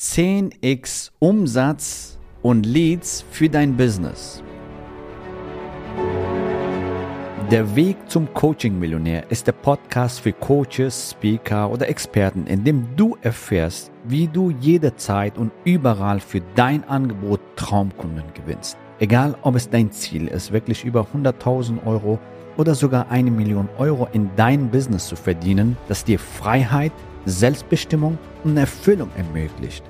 10x Umsatz und Leads für dein Business. Der Weg zum Coaching-Millionär ist der Podcast für Coaches, Speaker oder Experten, in dem du erfährst, wie du jederzeit und überall für dein Angebot Traumkunden gewinnst. Egal, ob es dein Ziel ist, wirklich über 100.000 Euro oder sogar eine Million Euro in dein Business zu verdienen, das dir Freiheit, Selbstbestimmung und Erfüllung ermöglicht.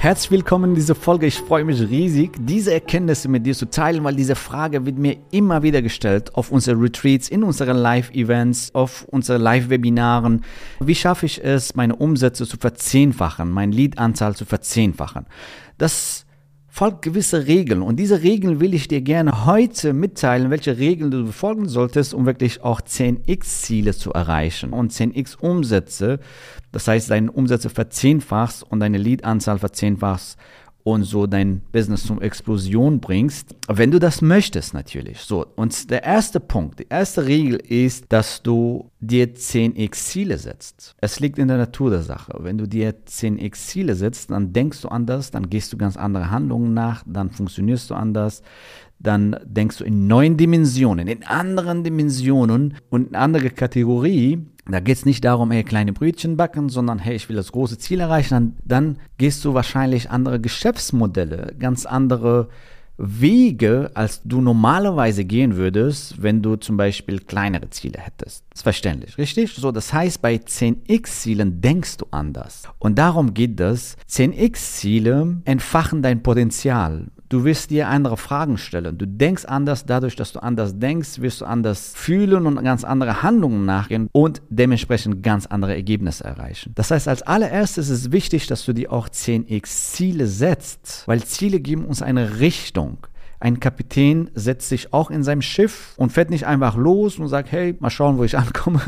Herzlich willkommen in dieser Folge. Ich freue mich riesig, diese Erkenntnisse mit dir zu teilen, weil diese Frage wird mir immer wieder gestellt auf unsere Retreats, in unseren Live-Events, auf unseren Live-Webinaren. Wie schaffe ich es, meine Umsätze zu verzehnfachen, meine Lead-Anzahl zu verzehnfachen? Das folgt gewisse Regeln. Und diese Regeln will ich dir gerne heute mitteilen, welche Regeln du befolgen solltest, um wirklich auch 10x-Ziele zu erreichen. Und 10x Umsätze, das heißt deine Umsätze verzehnfachst und deine Lead-Anzahl verzehnfachst und so dein Business zum Explosion bringst, wenn du das möchtest natürlich. So, und der erste Punkt, die erste Regel ist, dass du dir 10x Ziele setzt. Es liegt in der Natur der Sache. Wenn du dir 10x Ziele setzt, dann denkst du anders, dann gehst du ganz andere Handlungen nach, dann funktionierst du anders, dann denkst du in neuen Dimensionen, in anderen Dimensionen und in andere Kategorie da geht es nicht darum, hey, kleine Brötchen backen, sondern hey, ich will das große Ziel erreichen. Dann, dann gehst du wahrscheinlich andere Geschäftsmodelle, ganz andere Wege, als du normalerweise gehen würdest, wenn du zum Beispiel kleinere Ziele hättest. Das ist verständlich, richtig? So, das heißt, bei 10x-Zielen denkst du anders. Und darum geht es. 10x-Ziele entfachen dein Potenzial. Du wirst dir andere Fragen stellen. Du denkst anders, dadurch, dass du anders denkst, wirst du anders fühlen und ganz andere Handlungen nachgehen und dementsprechend ganz andere Ergebnisse erreichen. Das heißt, als allererstes ist es wichtig, dass du dir auch 10x Ziele setzt, weil Ziele geben uns eine Richtung. Ein Kapitän setzt sich auch in seinem Schiff und fährt nicht einfach los und sagt, hey, mal schauen, wo ich ankomme,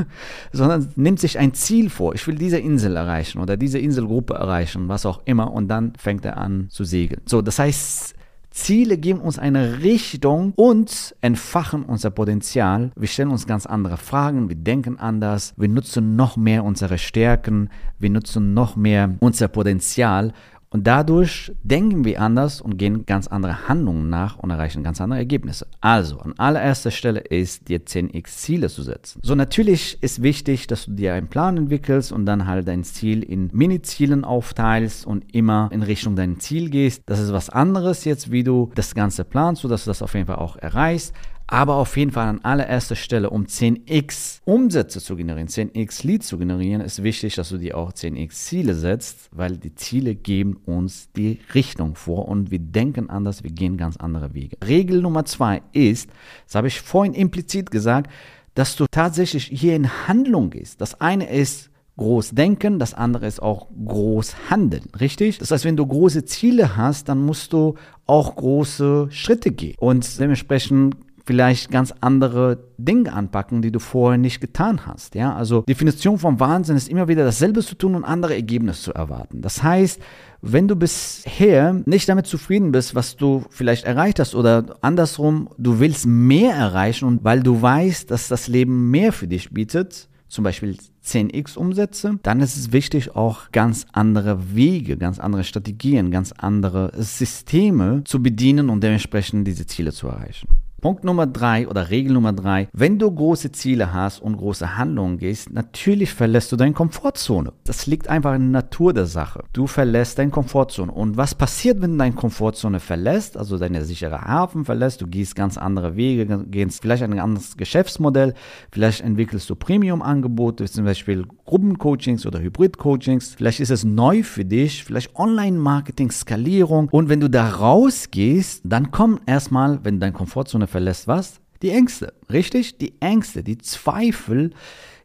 sondern nimmt sich ein Ziel vor. Ich will diese Insel erreichen oder diese Inselgruppe erreichen, was auch immer, und dann fängt er an zu segeln. So, das heißt, Ziele geben uns eine Richtung und entfachen unser Potenzial. Wir stellen uns ganz andere Fragen, wir denken anders, wir nutzen noch mehr unsere Stärken, wir nutzen noch mehr unser Potenzial und dadurch denken wir anders und gehen ganz andere Handlungen nach und erreichen ganz andere Ergebnisse. Also, an allererster Stelle ist, dir 10x Ziele zu setzen. So, natürlich ist wichtig, dass du dir einen Plan entwickelst und dann halt dein Ziel in Mini-Zielen aufteilst und immer in Richtung dein Ziel gehst. Das ist was anderes jetzt, wie du das Ganze planst, sodass du das auf jeden Fall auch erreichst. Aber auf jeden Fall an allererster Stelle, um 10x Umsätze zu generieren, 10x Leads zu generieren, ist wichtig, dass du dir auch 10x Ziele setzt, weil die Ziele geben uns die Richtung vor und wir denken anders, wir gehen ganz andere Wege. Regel Nummer zwei ist, das habe ich vorhin implizit gesagt, dass du tatsächlich hier in Handlung gehst. Das eine ist groß denken, das andere ist auch groß handeln, richtig? Das heißt, wenn du große Ziele hast, dann musst du auch große Schritte gehen. Und dementsprechend vielleicht ganz andere Dinge anpacken, die du vorher nicht getan hast. Ja, also Definition vom Wahnsinn ist immer wieder dasselbe zu tun und andere Ergebnisse zu erwarten. Das heißt, wenn du bisher nicht damit zufrieden bist, was du vielleicht erreicht hast oder andersrum, du willst mehr erreichen und weil du weißt, dass das Leben mehr für dich bietet, zum Beispiel 10x Umsätze, dann ist es wichtig, auch ganz andere Wege, ganz andere Strategien, ganz andere Systeme zu bedienen und dementsprechend diese Ziele zu erreichen. Punkt Nummer drei oder Regel Nummer drei, wenn du große Ziele hast und große Handlungen gehst, natürlich verlässt du deine Komfortzone. Das liegt einfach in der Natur der Sache. Du verlässt deine Komfortzone. Und was passiert, wenn du deine Komfortzone verlässt, also deine sichere Hafen verlässt, du gehst ganz andere Wege, gehst vielleicht ein anderes Geschäftsmodell, vielleicht entwickelst du Premium-Angebote, zum Beispiel Gruppencoachings oder Hybrid-Coachings, vielleicht ist es neu für dich, vielleicht Online-Marketing, Skalierung. Und wenn du da rausgehst, dann kommen erstmal, wenn deine Komfortzone verlässt, was? Die Ängste, richtig? Die Ängste, die Zweifel.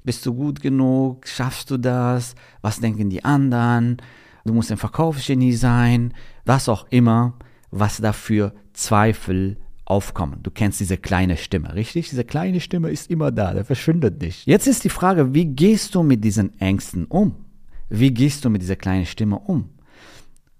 Bist du gut genug? Schaffst du das? Was denken die anderen? Du musst ein Verkaufsgenie sein. Was auch immer, was dafür Zweifel aufkommen. Du kennst diese kleine Stimme, richtig? Diese kleine Stimme ist immer da, der verschwindet nicht. Jetzt ist die Frage, wie gehst du mit diesen Ängsten um? Wie gehst du mit dieser kleinen Stimme um?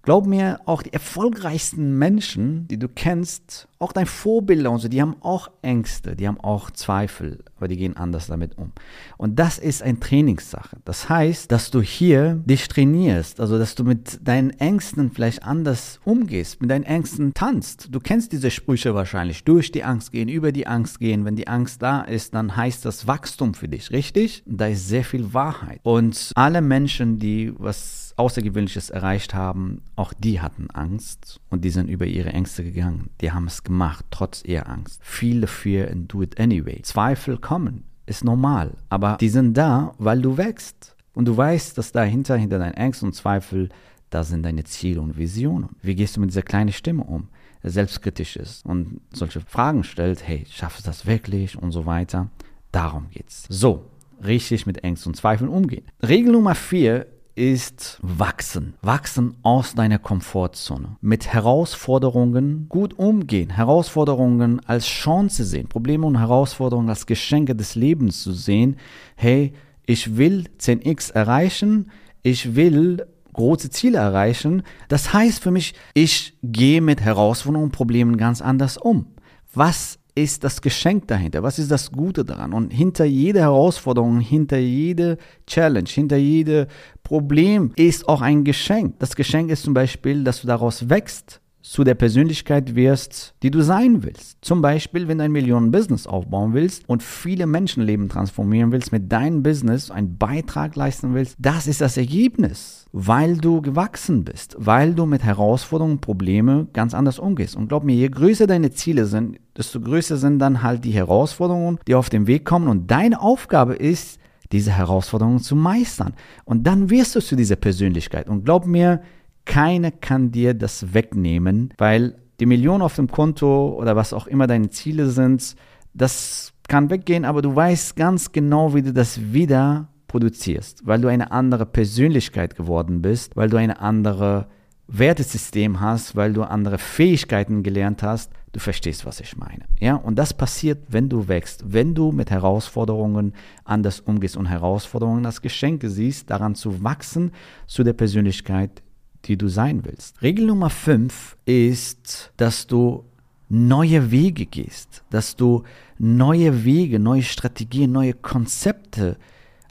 Glaub mir, auch die erfolgreichsten Menschen, die du kennst, auch dein Vorbilder und so, die haben auch Ängste, die haben auch Zweifel, aber die gehen anders damit um. Und das ist eine Trainingssache. Das heißt, dass du hier dich trainierst, also dass du mit deinen Ängsten vielleicht anders umgehst, mit deinen Ängsten tanzt. Du kennst diese Sprüche wahrscheinlich. Durch die Angst gehen, über die Angst gehen. Wenn die Angst da ist, dann heißt das Wachstum für dich, richtig? Da ist sehr viel Wahrheit. Und alle Menschen, die was Außergewöhnliches erreicht haben, auch die hatten Angst und die sind über ihre Ängste gegangen. Die haben es gemacht, trotz ihrer Angst. Viele fear and do it anyway. Zweifel kommen, ist normal, aber die sind da, weil du wächst. Und du weißt, dass dahinter, hinter deinen Ängsten und Zweifel, da sind deine Ziele und Visionen. Wie gehst du mit dieser kleinen Stimme um? Selbstkritisch ist und solche Fragen stellt, hey, schaffst du das wirklich und so weiter. Darum geht's. So, richtig mit Ängsten und Zweifeln umgehen. Regel Nummer vier ist wachsen. Wachsen aus deiner Komfortzone. Mit Herausforderungen gut umgehen. Herausforderungen als Chance sehen. Probleme und Herausforderungen als Geschenke des Lebens zu sehen. Hey, ich will 10x erreichen. Ich will große Ziele erreichen. Das heißt für mich, ich gehe mit Herausforderungen und Problemen ganz anders um. Was ist das Geschenk dahinter? Was ist das Gute daran? Und hinter jeder Herausforderung, hinter jeder Challenge, hinter jedem Problem ist auch ein Geschenk. Das Geschenk ist zum Beispiel, dass du daraus wächst, zu der Persönlichkeit wirst, die du sein willst. Zum Beispiel, wenn du ein Millionen-Business aufbauen willst und viele Menschenleben transformieren willst, mit deinem Business einen Beitrag leisten willst, das ist das Ergebnis, weil du gewachsen bist, weil du mit Herausforderungen, Problemen ganz anders umgehst. Und glaub mir, je größer deine Ziele sind, desto größer sind dann halt die Herausforderungen, die auf den Weg kommen. Und deine Aufgabe ist, diese Herausforderungen zu meistern. Und dann wirst du zu dieser Persönlichkeit. Und glaub mir, keiner kann dir das wegnehmen, weil die Million auf dem Konto oder was auch immer deine Ziele sind, das kann weggehen, aber du weißt ganz genau, wie du das wieder produzierst, weil du eine andere Persönlichkeit geworden bist, weil du eine andere Wertesystem hast, weil du andere Fähigkeiten gelernt hast. Du verstehst, was ich meine. Ja, und das passiert, wenn du wächst, wenn du mit Herausforderungen anders umgehst und Herausforderungen als Geschenke siehst, daran zu wachsen zu der Persönlichkeit, die du sein willst. Regel Nummer 5 ist, dass du neue Wege gehst, dass du neue Wege, neue Strategien, neue Konzepte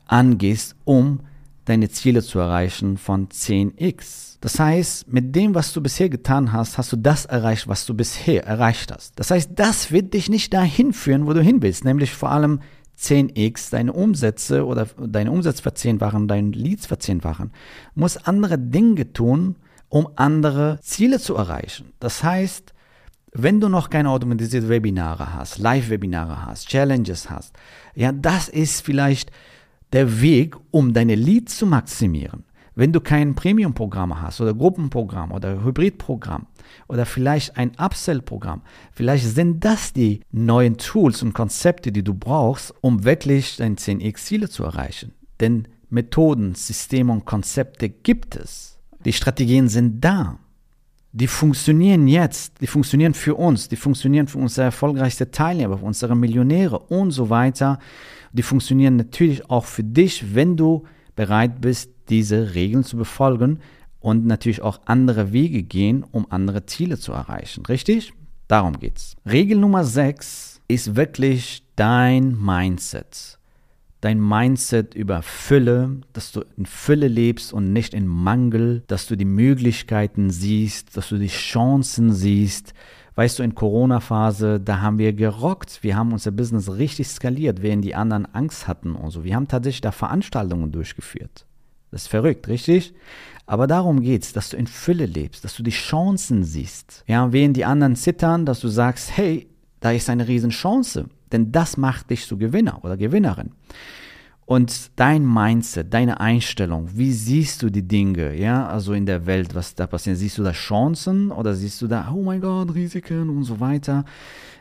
angehst, um deine Ziele zu erreichen von 10x. Das heißt, mit dem, was du bisher getan hast, hast du das erreicht, was du bisher erreicht hast. Das heißt, das wird dich nicht dahin führen, wo du hin willst, nämlich vor allem 10x deine Umsätze oder deine Umsätze verzehnfachen, deine Leads verzehnfachen, muss andere Dinge tun, um andere Ziele zu erreichen. Das heißt, wenn du noch keine automatisierte Webinare hast, Live-Webinare hast, Challenges hast, ja, das ist vielleicht der Weg, um deine Leads zu maximieren. Wenn du kein Premium-Programm hast oder Gruppenprogramm oder Hybridprogramm oder vielleicht ein Upsell-Programm, vielleicht sind das die neuen Tools und Konzepte, die du brauchst, um wirklich deine 10x-Ziele zu erreichen. Denn Methoden, Systeme und Konzepte gibt es. Die Strategien sind da. Die funktionieren jetzt, die funktionieren für uns, die funktionieren für unsere erfolgreichsten Teilnehmer, für unsere Millionäre und so weiter. Die funktionieren natürlich auch für dich, wenn du bereit bist, diese Regeln zu befolgen und natürlich auch andere Wege gehen, um andere Ziele zu erreichen. Richtig? Darum geht's. Regel Nummer 6 ist wirklich dein Mindset. Dein Mindset über Fülle, dass du in Fülle lebst und nicht in Mangel, dass du die Möglichkeiten siehst, dass du die Chancen siehst, Weißt du, in Corona-Phase, da haben wir gerockt. Wir haben unser Business richtig skaliert, während die anderen Angst hatten und so. Wir haben tatsächlich da Veranstaltungen durchgeführt. Das ist verrückt, richtig? Aber darum geht's, dass du in Fülle lebst, dass du die Chancen siehst. Ja, während die anderen zittern, dass du sagst, hey, da ist eine Riesenchance. Denn das macht dich zu Gewinner oder Gewinnerin. Und dein Mindset, deine Einstellung, wie siehst du die Dinge, ja, also in der Welt, was da passiert? Siehst du da Chancen oder siehst du da, oh mein Gott, Risiken und so weiter?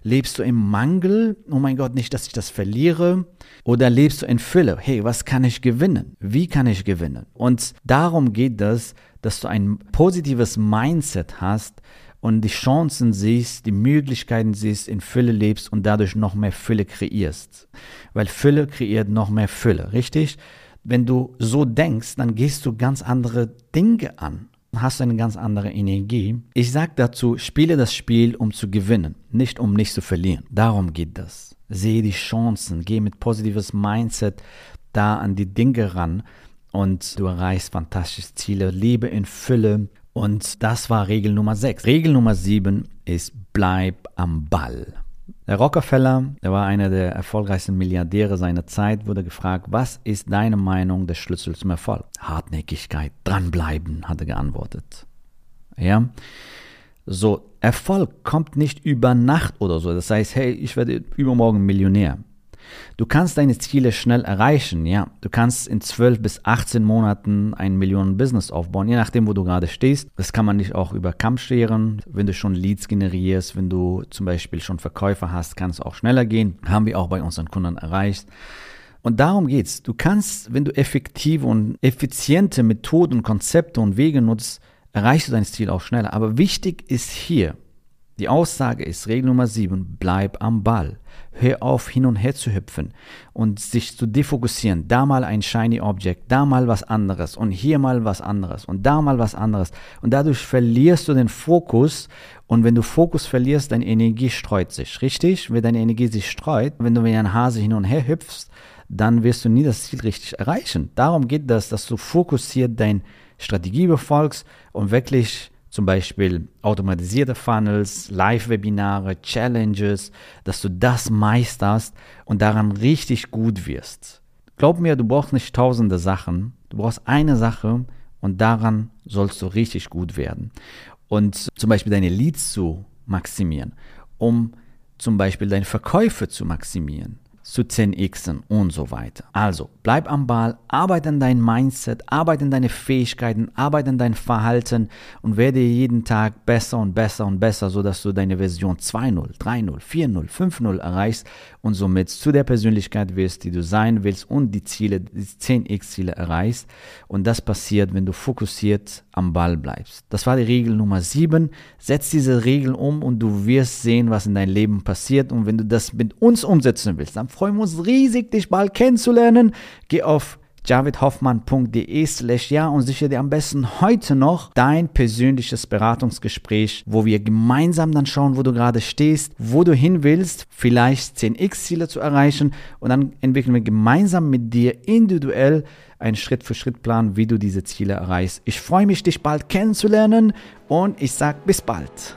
Lebst du im Mangel? Oh mein Gott, nicht, dass ich das verliere. Oder lebst du in Fülle? Hey, was kann ich gewinnen? Wie kann ich gewinnen? Und darum geht es, dass du ein positives Mindset hast und die Chancen siehst, die Möglichkeiten siehst, in Fülle lebst und dadurch noch mehr Fülle kreierst. Weil Fülle kreiert noch mehr Fülle, richtig? Wenn du so denkst, dann gehst du ganz andere Dinge an hast eine ganz andere Energie. Ich sage dazu, spiele das Spiel, um zu gewinnen, nicht um nicht zu verlieren. Darum geht das. Sehe die Chancen, geh mit positives Mindset da an die Dinge ran und du erreichst fantastische Ziele. Lebe in Fülle. Und das war Regel Nummer 6. Regel Nummer 7 ist bleib am Ball. Der Rockefeller, der war einer der erfolgreichsten Milliardäre seiner Zeit, wurde gefragt, was ist deine Meinung der Schlüssel zum Erfolg? Hartnäckigkeit, dranbleiben, hat er geantwortet. Ja. So, Erfolg kommt nicht über Nacht oder so. Das heißt, hey, ich werde übermorgen Millionär. Du kannst deine Ziele schnell erreichen, ja. Du kannst in 12 bis 18 Monaten ein Millionen-Business aufbauen, je nachdem, wo du gerade stehst. Das kann man nicht auch über Kamm scheren. Wenn du schon Leads generierst, wenn du zum Beispiel schon Verkäufer hast, kann es auch schneller gehen. Haben wir auch bei unseren Kunden erreicht. Und darum geht's. Du kannst, wenn du effektive und effiziente Methoden, Konzepte und Wege nutzt, erreichst du dein Ziel auch schneller. Aber wichtig ist hier, die Aussage ist, Regel Nummer 7, bleib am Ball. Hör auf, hin und her zu hüpfen und sich zu defokussieren. Da mal ein shiny Object, da mal was anderes und hier mal was anderes und da mal was anderes. Und dadurch verlierst du den Fokus und wenn du Fokus verlierst, deine Energie streut sich, richtig? Wenn deine Energie sich streut, wenn du wie ein Hase hin und her hüpfst, dann wirst du nie das Ziel richtig erreichen. Darum geht das, dass du fokussiert deine Strategie befolgst und wirklich zum Beispiel automatisierte Funnels, Live-Webinare, Challenges, dass du das meisterst und daran richtig gut wirst. Glaub mir, du brauchst nicht tausende Sachen, du brauchst eine Sache und daran sollst du richtig gut werden. Und zum Beispiel deine Leads zu maximieren, um zum Beispiel deine Verkäufe zu maximieren zu 10xen und so weiter. Also bleib am Ball, arbeite an dein Mindset, arbeite an deine Fähigkeiten, arbeite an dein Verhalten und werde jeden Tag besser und besser und besser, sodass du deine Version 2.0, 3.0, 4.0, 5.0 erreichst und somit zu der Persönlichkeit wirst, die du sein willst und die Ziele, die 10x-Ziele erreichst. Und das passiert, wenn du fokussiert am Ball bleibst. Das war die Regel Nummer 7. Setz diese Regeln um und du wirst sehen, was in deinem Leben passiert. Und wenn du das mit uns umsetzen willst, dann freuen wir uns riesig, dich bald kennenzulernen. Geh auf javidhoffmann.de slash ja und sichere dir am besten heute noch dein persönliches Beratungsgespräch, wo wir gemeinsam dann schauen, wo du gerade stehst, wo du hin willst, vielleicht 10x-Ziele zu erreichen und dann entwickeln wir gemeinsam mit dir individuell einen Schritt-für-Schritt-Plan, wie du diese Ziele erreichst. Ich freue mich, dich bald kennenzulernen und ich sage bis bald.